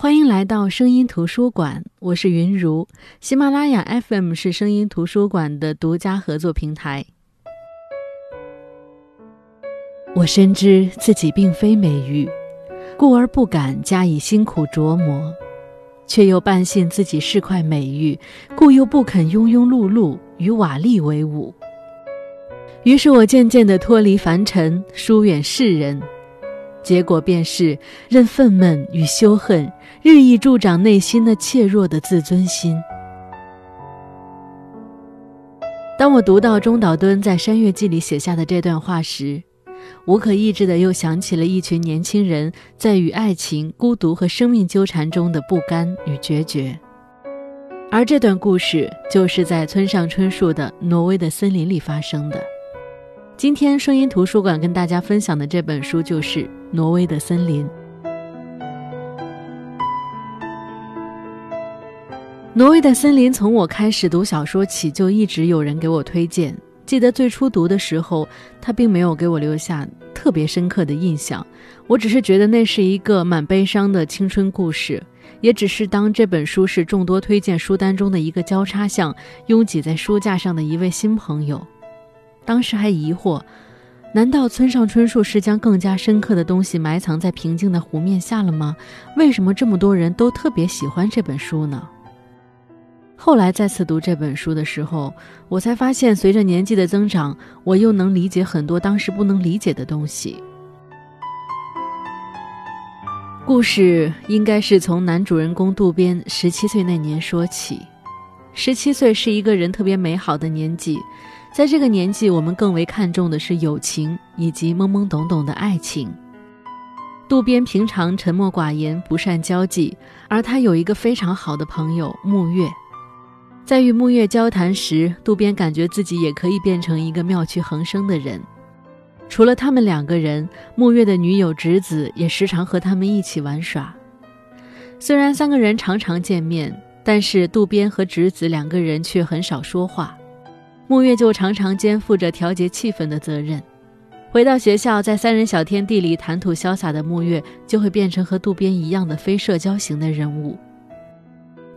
欢迎来到声音图书馆，我是云如。喜马拉雅 FM 是声音图书馆的独家合作平台。我深知自己并非美玉，故而不敢加以辛苦琢磨；却又半信自己是块美玉，故又不肯庸庸碌碌与瓦砾为伍。于是我渐渐地脱离凡尘，疏远世人。结果便是任愤懑与羞恨日益助长内心的怯弱的自尊心。当我读到中岛敦在《山月记》里写下的这段话时，无可抑制的又想起了一群年轻人在与爱情、孤独和生命纠缠中的不甘与决绝。而这段故事就是在村上春树的《挪威的森林》里发生的。今天声音图书馆跟大家分享的这本书就是《挪威的森林》。《挪威的森林》从我开始读小说起，就一直有人给我推荐。记得最初读的时候，它并没有给我留下特别深刻的印象，我只是觉得那是一个蛮悲伤的青春故事，也只是当这本书是众多推荐书单中的一个交叉项，拥挤在书架上的一位新朋友。当时还疑惑，难道村上春树是将更加深刻的东西埋藏在平静的湖面下了吗？为什么这么多人都特别喜欢这本书呢？后来再次读这本书的时候，我才发现，随着年纪的增长，我又能理解很多当时不能理解的东西。故事应该是从男主人公渡边十七岁那年说起。十七岁是一个人特别美好的年纪。在这个年纪，我们更为看重的是友情以及懵懵懂懂的爱情。渡边平常沉默寡言，不善交际，而他有一个非常好的朋友木月。在与木月交谈时，渡边感觉自己也可以变成一个妙趣横生的人。除了他们两个人，木月的女友直子也时常和他们一起玩耍。虽然三个人常常见面，但是渡边和直子两个人却很少说话。木月就常常肩负着调节气氛的责任。回到学校，在三人小天地里谈吐潇洒的木月，就会变成和渡边一样的非社交型的人物。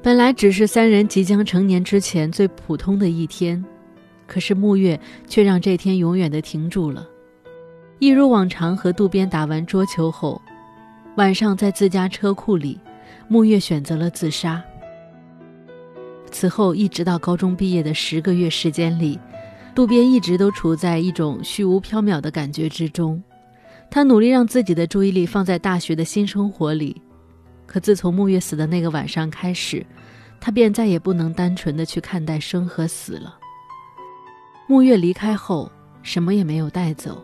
本来只是三人即将成年之前最普通的一天，可是木月却让这天永远的停住了。一如往常，和渡边打完桌球后，晚上在自家车库里，木月选择了自杀。此后，一直到高中毕业的十个月时间里，渡边一直都处在一种虚无缥缈的感觉之中。他努力让自己的注意力放在大学的新生活里，可自从木月死的那个晚上开始，他便再也不能单纯的去看待生和死了。木月离开后，什么也没有带走，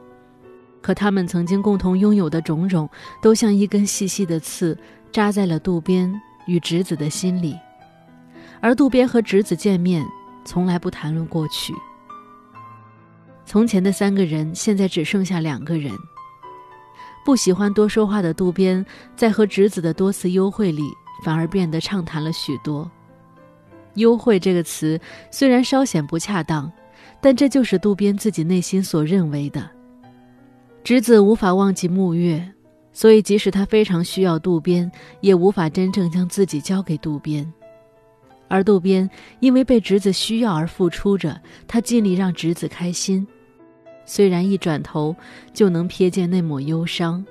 可他们曾经共同拥有的种种，都像一根细细的刺，扎在了渡边与直子的心里。而渡边和直子见面，从来不谈论过去。从前的三个人，现在只剩下两个人。不喜欢多说话的渡边，在和直子的多次幽会里，反而变得畅谈了许多。幽会这个词虽然稍显不恰当，但这就是渡边自己内心所认为的。直子无法忘记木月，所以即使他非常需要渡边，也无法真正将自己交给渡边。而渡边因为被侄子需要而付出着，他尽力让侄子开心，虽然一转头就能瞥见那抹忧伤，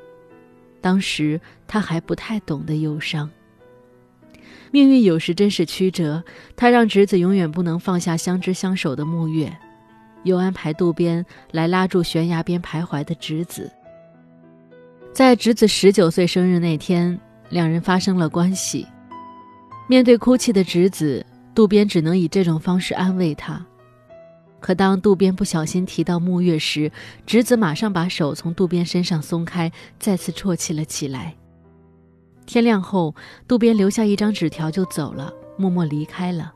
当时他还不太懂得忧伤。命运有时真是曲折，他让侄子永远不能放下相知相守的木月，又安排渡边来拉住悬崖边徘徊的侄子。在侄子十九岁生日那天，两人发生了关系。面对哭泣的侄子，渡边只能以这种方式安慰他。可当渡边不小心提到木月时，侄子马上把手从渡边身上松开，再次啜泣了起来。天亮后，渡边留下一张纸条就走了，默默离开了。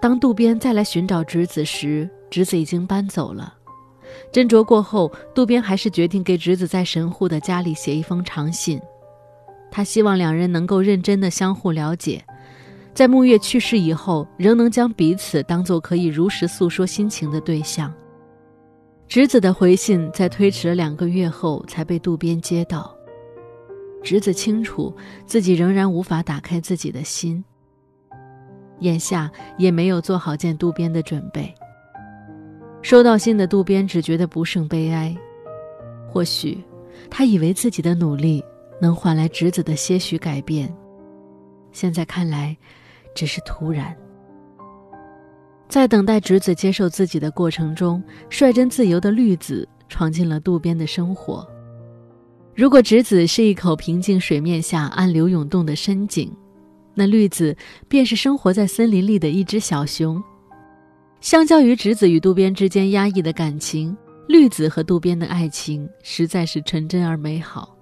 当渡边再来寻找侄子时，侄子已经搬走了。斟酌过后，渡边还是决定给侄子在神户的家里写一封长信。他希望两人能够认真的相互了解，在木月去世以后，仍能将彼此当做可以如实诉说心情的对象。侄子的回信在推迟了两个月后才被渡边接到。直子清楚自己仍然无法打开自己的心，眼下也没有做好见渡边的准备。收到信的渡边只觉得不胜悲哀，或许他以为自己的努力能换来直子的些许改变，现在看来只是突然。在等待直子接受自己的过程中，率真自由的绿子闯进了渡边的生活。如果直子是一口平静水面下暗流涌动的深井，那绿子便是生活在森林里的一只小熊。相较于直子与渡边之间压抑的感情，绿子和渡边的爱情实在是纯真而美好。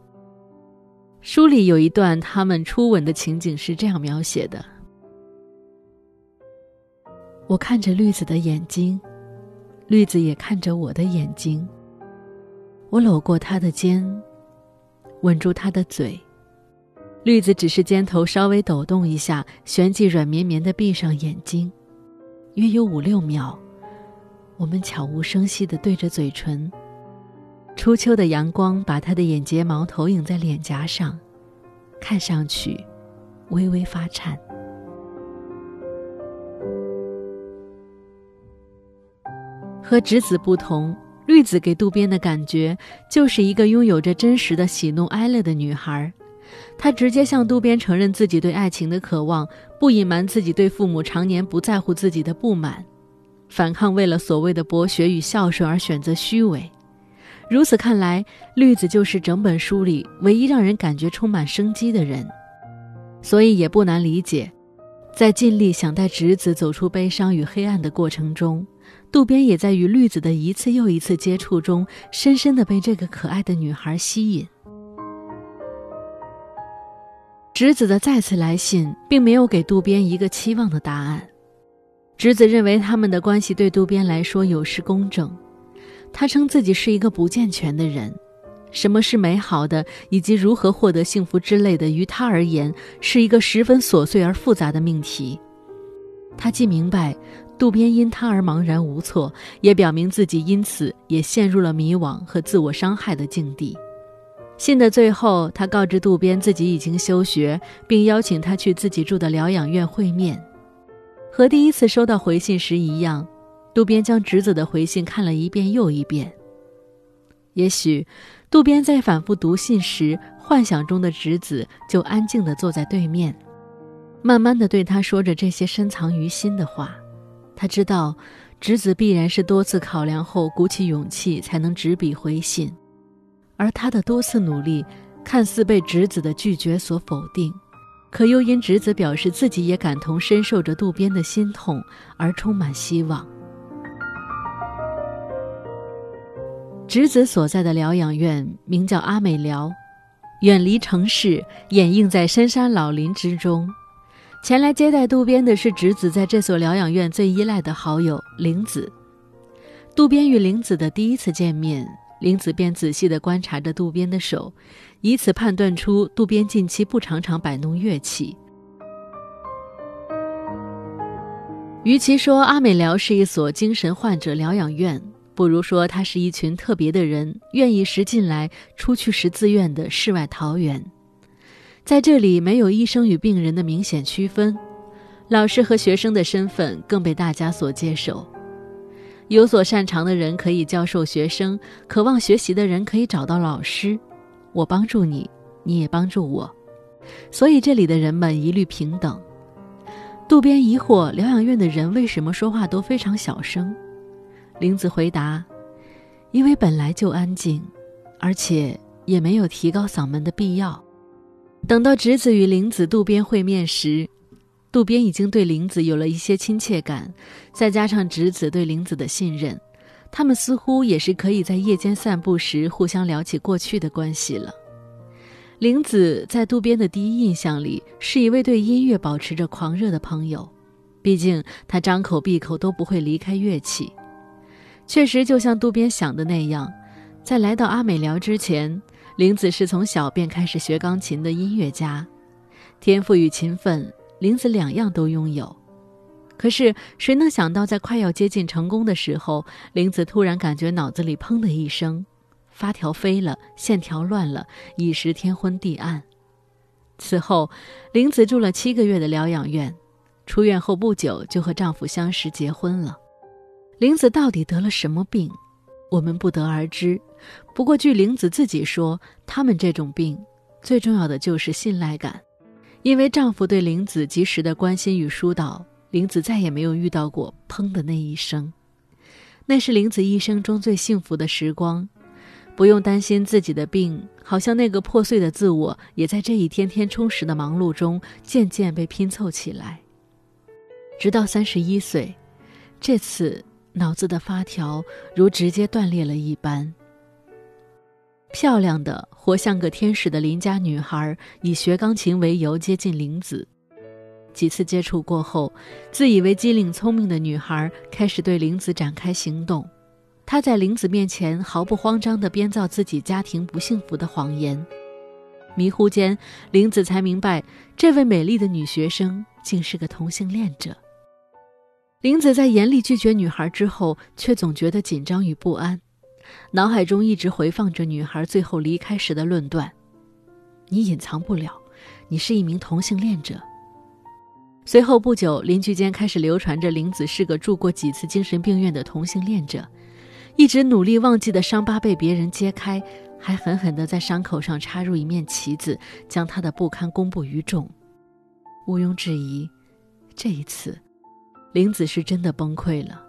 书里有一段他们初吻的情景是这样描写的：我看着绿子的眼睛，绿子也看着我的眼睛。我搂过她的肩。吻住他的嘴，绿子只是肩头稍微抖动一下，旋即软绵绵的闭上眼睛，约有五六秒，我们悄无声息的对着嘴唇。初秋的阳光把他的眼睫毛投影在脸颊上，看上去微微发颤。和直子不同。绿子给渡边的感觉就是一个拥有着真实的喜怒哀乐的女孩，她直接向渡边承认自己对爱情的渴望，不隐瞒自己对父母常年不在乎自己的不满，反抗为了所谓的博学与孝顺而选择虚伪。如此看来，绿子就是整本书里唯一让人感觉充满生机的人，所以也不难理解，在尽力想带直子走出悲伤与黑暗的过程中。渡边也在与绿子的一次又一次接触中，深深的被这个可爱的女孩吸引。直子的再次来信，并没有给渡边一个期望的答案。直子认为他们的关系对渡边来说有失公正，他称自己是一个不健全的人，什么是美好的，以及如何获得幸福之类的，于他而言是一个十分琐碎而复杂的命题。他既明白。渡边因他而茫然无措，也表明自己因此也陷入了迷惘和自我伤害的境地。信的最后，他告知渡边自己已经休学，并邀请他去自己住的疗养院会面。和第一次收到回信时一样，渡边将侄子的回信看了一遍又一遍。也许，渡边在反复读信时，幻想中的侄子就安静地坐在对面，慢慢地对他说着这些深藏于心的话。他知道，侄子必然是多次考量后鼓起勇气才能执笔回信，而他的多次努力，看似被侄子的拒绝所否定，可又因侄子表示自己也感同身受着渡边的心痛而充满希望。侄子所在的疗养院名叫阿美疗，远离城市，掩映在深山老林之中。前来接待渡边的是直子在这所疗养院最依赖的好友玲子。渡边与玲子的第一次见面，玲子便仔细地观察着渡边的手，以此判断出渡边近期不常常摆弄乐器。与其说阿美疗是一所精神患者疗养院，不如说它是一群特别的人愿意时进来、出去时自愿的世外桃源。在这里，没有医生与病人的明显区分，老师和学生的身份更被大家所接受。有所擅长的人可以教授学生，渴望学习的人可以找到老师。我帮助你，你也帮助我，所以这里的人们一律平等。渡边疑惑疗养院的人为什么说话都非常小声。玲子回答：“因为本来就安静，而且也没有提高嗓门的必要。”等到直子与玲子渡边会面时，渡边已经对玲子有了一些亲切感，再加上直子对玲子的信任，他们似乎也是可以在夜间散步时互相聊起过去的关系了。玲子在渡边的第一印象里是一位对音乐保持着狂热的朋友，毕竟他张口闭口都不会离开乐器。确实，就像渡边想的那样，在来到阿美聊之前。玲子是从小便开始学钢琴的音乐家，天赋与勤奋，玲子两样都拥有。可是谁能想到，在快要接近成功的时候，玲子突然感觉脑子里砰的一声，发条飞了，线条乱了，一时天昏地暗。此后，玲子住了七个月的疗养院，出院后不久就和丈夫相识结婚了。玲子到底得了什么病，我们不得而知。不过，据玲子自己说，他们这种病最重要的就是信赖感，因为丈夫对玲子及时的关心与疏导，玲子再也没有遇到过“砰”的那一声。那是玲子一生中最幸福的时光，不用担心自己的病，好像那个破碎的自我也在这一天天充实的忙碌中渐渐被拼凑起来。直到三十一岁，这次脑子的发条如直接断裂了一般。漂亮的、活像个天使的邻家女孩以学钢琴为由接近玲子。几次接触过后，自以为机灵聪明的女孩开始对玲子展开行动。她在玲子面前毫不慌张地编造自己家庭不幸福的谎言。迷糊间，玲子才明白，这位美丽的女学生竟是个同性恋者。玲子在严厉拒绝女孩之后，却总觉得紧张与不安，脑海中一直回放着女孩最后离开时的论断：“你隐藏不了，你是一名同性恋者。”随后不久，邻居间开始流传着玲子是个住过几次精神病院的同性恋者，一直努力忘记的伤疤被别人揭开，还狠狠地在伤口上插入一面旗子，将他的不堪公布于众。毋庸置疑，这一次，玲子是真的崩溃了。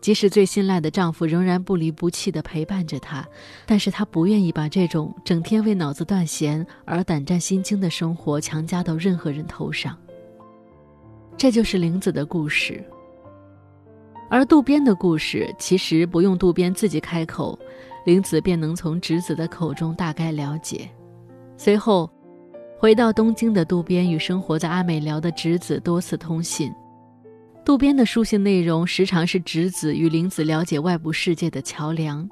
即使最信赖的丈夫仍然不离不弃地陪伴着她，但是她不愿意把这种整天为脑子断弦而胆战心惊的生活强加到任何人头上。这就是玲子的故事，而渡边的故事其实不用渡边自己开口，玲子便能从直子的口中大概了解。随后，回到东京的渡边与生活在阿美寮的直子多次通信，渡边的书信内容时常是直子与玲子了解外部世界的桥梁，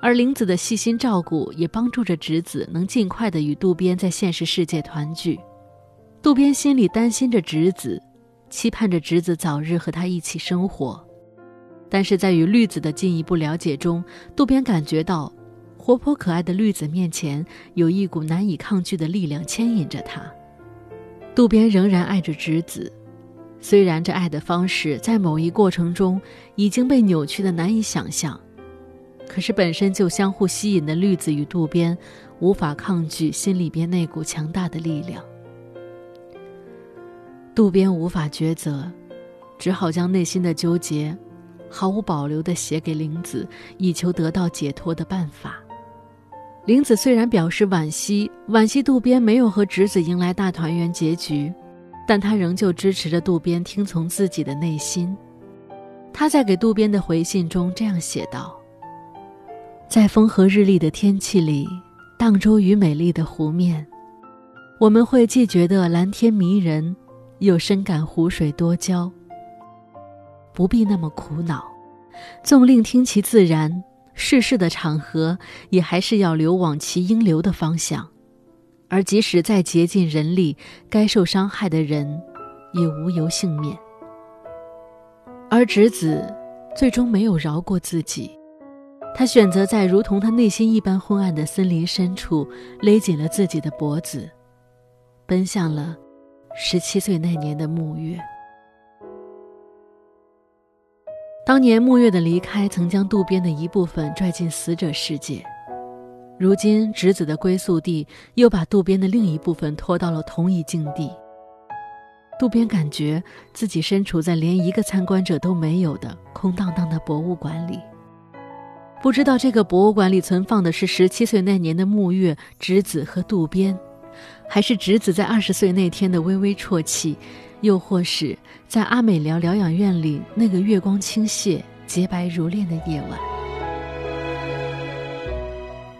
而玲子的细心照顾也帮助着直子能尽快的与渡边在现实世界团聚。渡边心里担心着直子。期盼着侄子早日和他一起生活，但是在与绿子的进一步了解中，渡边感觉到，活泼可爱的绿子面前有一股难以抗拒的力量牵引着他。渡边仍然爱着侄子，虽然这爱的方式在某一过程中已经被扭曲的难以想象，可是本身就相互吸引的绿子与渡边，无法抗拒心里边那股强大的力量。渡边无法抉择，只好将内心的纠结毫无保留地写给玲子，以求得到解脱的办法。玲子虽然表示惋惜，惋惜渡边没有和侄子迎来大团圆结局，但他仍旧支持着渡边听从自己的内心。他在给渡边的回信中这样写道：“在风和日丽的天气里，荡舟于美丽的湖面，我们会既觉得蓝天迷人。”又深感湖水多娇，不必那么苦恼。纵令听其自然，世事的场合也还是要流往其应流的方向。而即使再竭尽人力，该受伤害的人也无由幸免。而直子最终没有饶过自己，他选择在如同他内心一般昏暗的森林深处勒紧了自己的脖子，奔向了。十七岁那年的沐月，当年沐月的离开曾将渡边的一部分拽进死者世界，如今侄子的归宿地又把渡边的另一部分拖到了同一境地。渡边感觉自己身处在连一个参观者都没有的空荡荡的博物馆里，不知道这个博物馆里存放的是十七岁那年的沐月、侄子和渡边。还是侄子在二十岁那天的微微啜泣，又或是在阿美寮疗养院里那个月光倾泻、洁白如炼的夜晚。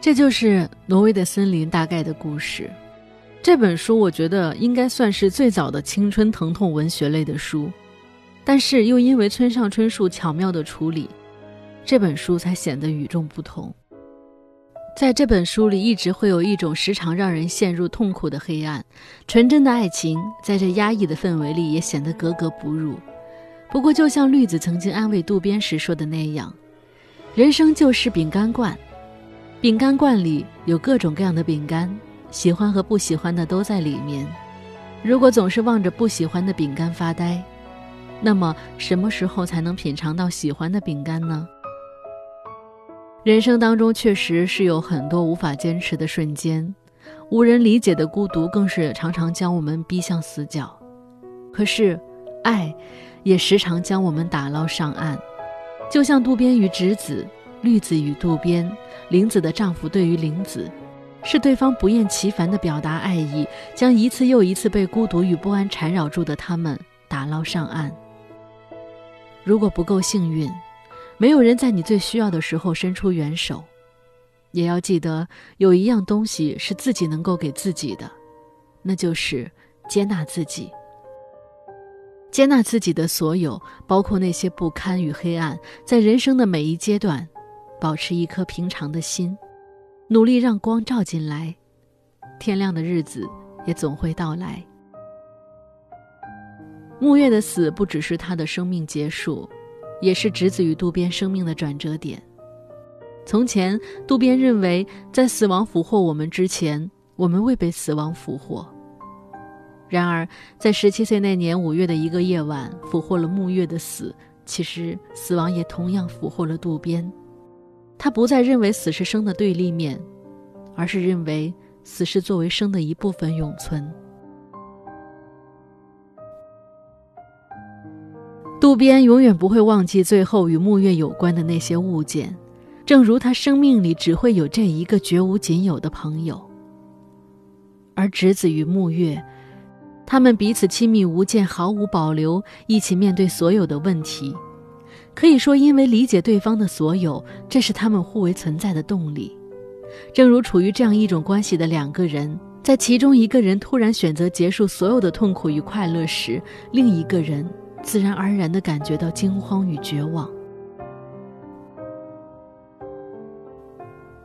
这就是《挪威的森林》大概的故事。这本书我觉得应该算是最早的青春疼痛文学类的书，但是又因为村上春树巧妙的处理，这本书才显得与众不同。在这本书里，一直会有一种时常让人陷入痛苦的黑暗。纯真的爱情，在这压抑的氛围里，也显得格格不入。不过，就像绿子曾经安慰渡边时说的那样：“人生就是饼干罐，饼干罐里有各种各样的饼干，喜欢和不喜欢的都在里面。如果总是望着不喜欢的饼干发呆，那么什么时候才能品尝到喜欢的饼干呢？人生当中确实是有很多无法坚持的瞬间，无人理解的孤独更是常常将我们逼向死角。可是，爱也时常将我们打捞上岸，就像渡边与直子、绿子与渡边、玲子的丈夫对于玲子。是对方不厌其烦的表达爱意，将一次又一次被孤独与不安缠绕住的他们打捞上岸。如果不够幸运，没有人在你最需要的时候伸出援手，也要记得有一样东西是自己能够给自己的，那就是接纳自己。接纳自己的所有，包括那些不堪与黑暗，在人生的每一阶段，保持一颗平常的心。努力让光照进来，天亮的日子也总会到来。木月的死不只是他的生命结束，也是直子与渡边生命的转折点。从前，渡边认为在死亡俘获我们之前，我们未被死亡俘获。然而，在十七岁那年五月的一个夜晚，俘获了木月的死，其实死亡也同样俘获了渡边。他不再认为死是生的对立面，而是认为死是作为生的一部分永存。渡边永远不会忘记最后与木月有关的那些物件，正如他生命里只会有这一个绝无仅有的朋友。而直子与木月，他们彼此亲密无间，毫无保留，一起面对所有的问题。可以说，因为理解对方的所有，这是他们互为存在的动力。正如处于这样一种关系的两个人，在其中一个人突然选择结束所有的痛苦与快乐时，另一个人自然而然地感觉到惊慌与绝望。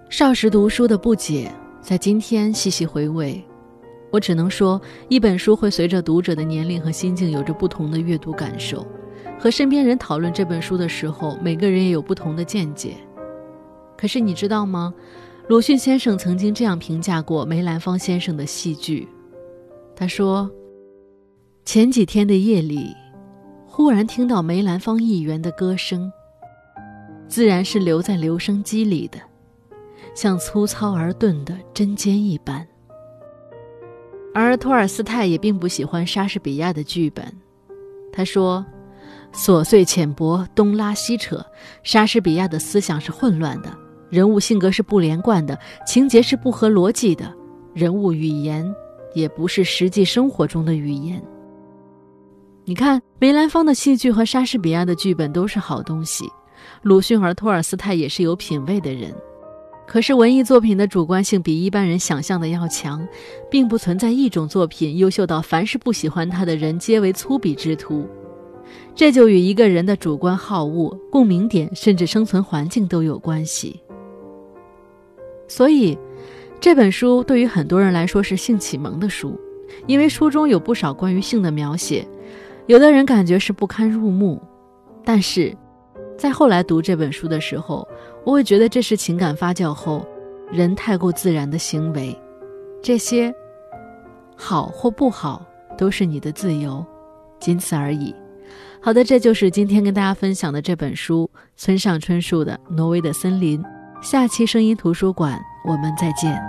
少时读书的不解，在今天细细回味，我只能说，一本书会随着读者的年龄和心境有着不同的阅读感受。和身边人讨论这本书的时候，每个人也有不同的见解。可是你知道吗？鲁迅先生曾经这样评价过梅兰芳先生的戏剧。他说：“前几天的夜里，忽然听到梅兰芳议员的歌声，自然是留在留声机里的，像粗糙而钝的针尖一般。”而托尔斯泰也并不喜欢莎士比亚的剧本。他说。琐碎浅薄，东拉西扯。莎士比亚的思想是混乱的，人物性格是不连贯的，情节是不合逻辑的，人物语言也不是实际生活中的语言。你看，梅兰芳的戏剧和莎士比亚的剧本都是好东西，鲁迅和托尔斯泰也是有品位的人。可是，文艺作品的主观性比一般人想象的要强，并不存在一种作品优秀到凡是不喜欢他的人皆为粗鄙之徒。这就与一个人的主观好恶、共鸣点，甚至生存环境都有关系。所以，这本书对于很多人来说是性启蒙的书，因为书中有不少关于性的描写，有的人感觉是不堪入目。但是，在后来读这本书的时候，我会觉得这是情感发酵后人太过自然的行为。这些好或不好都是你的自由，仅此而已。好的，这就是今天跟大家分享的这本书——村上春树的《挪威的森林》。下期声音图书馆，我们再见。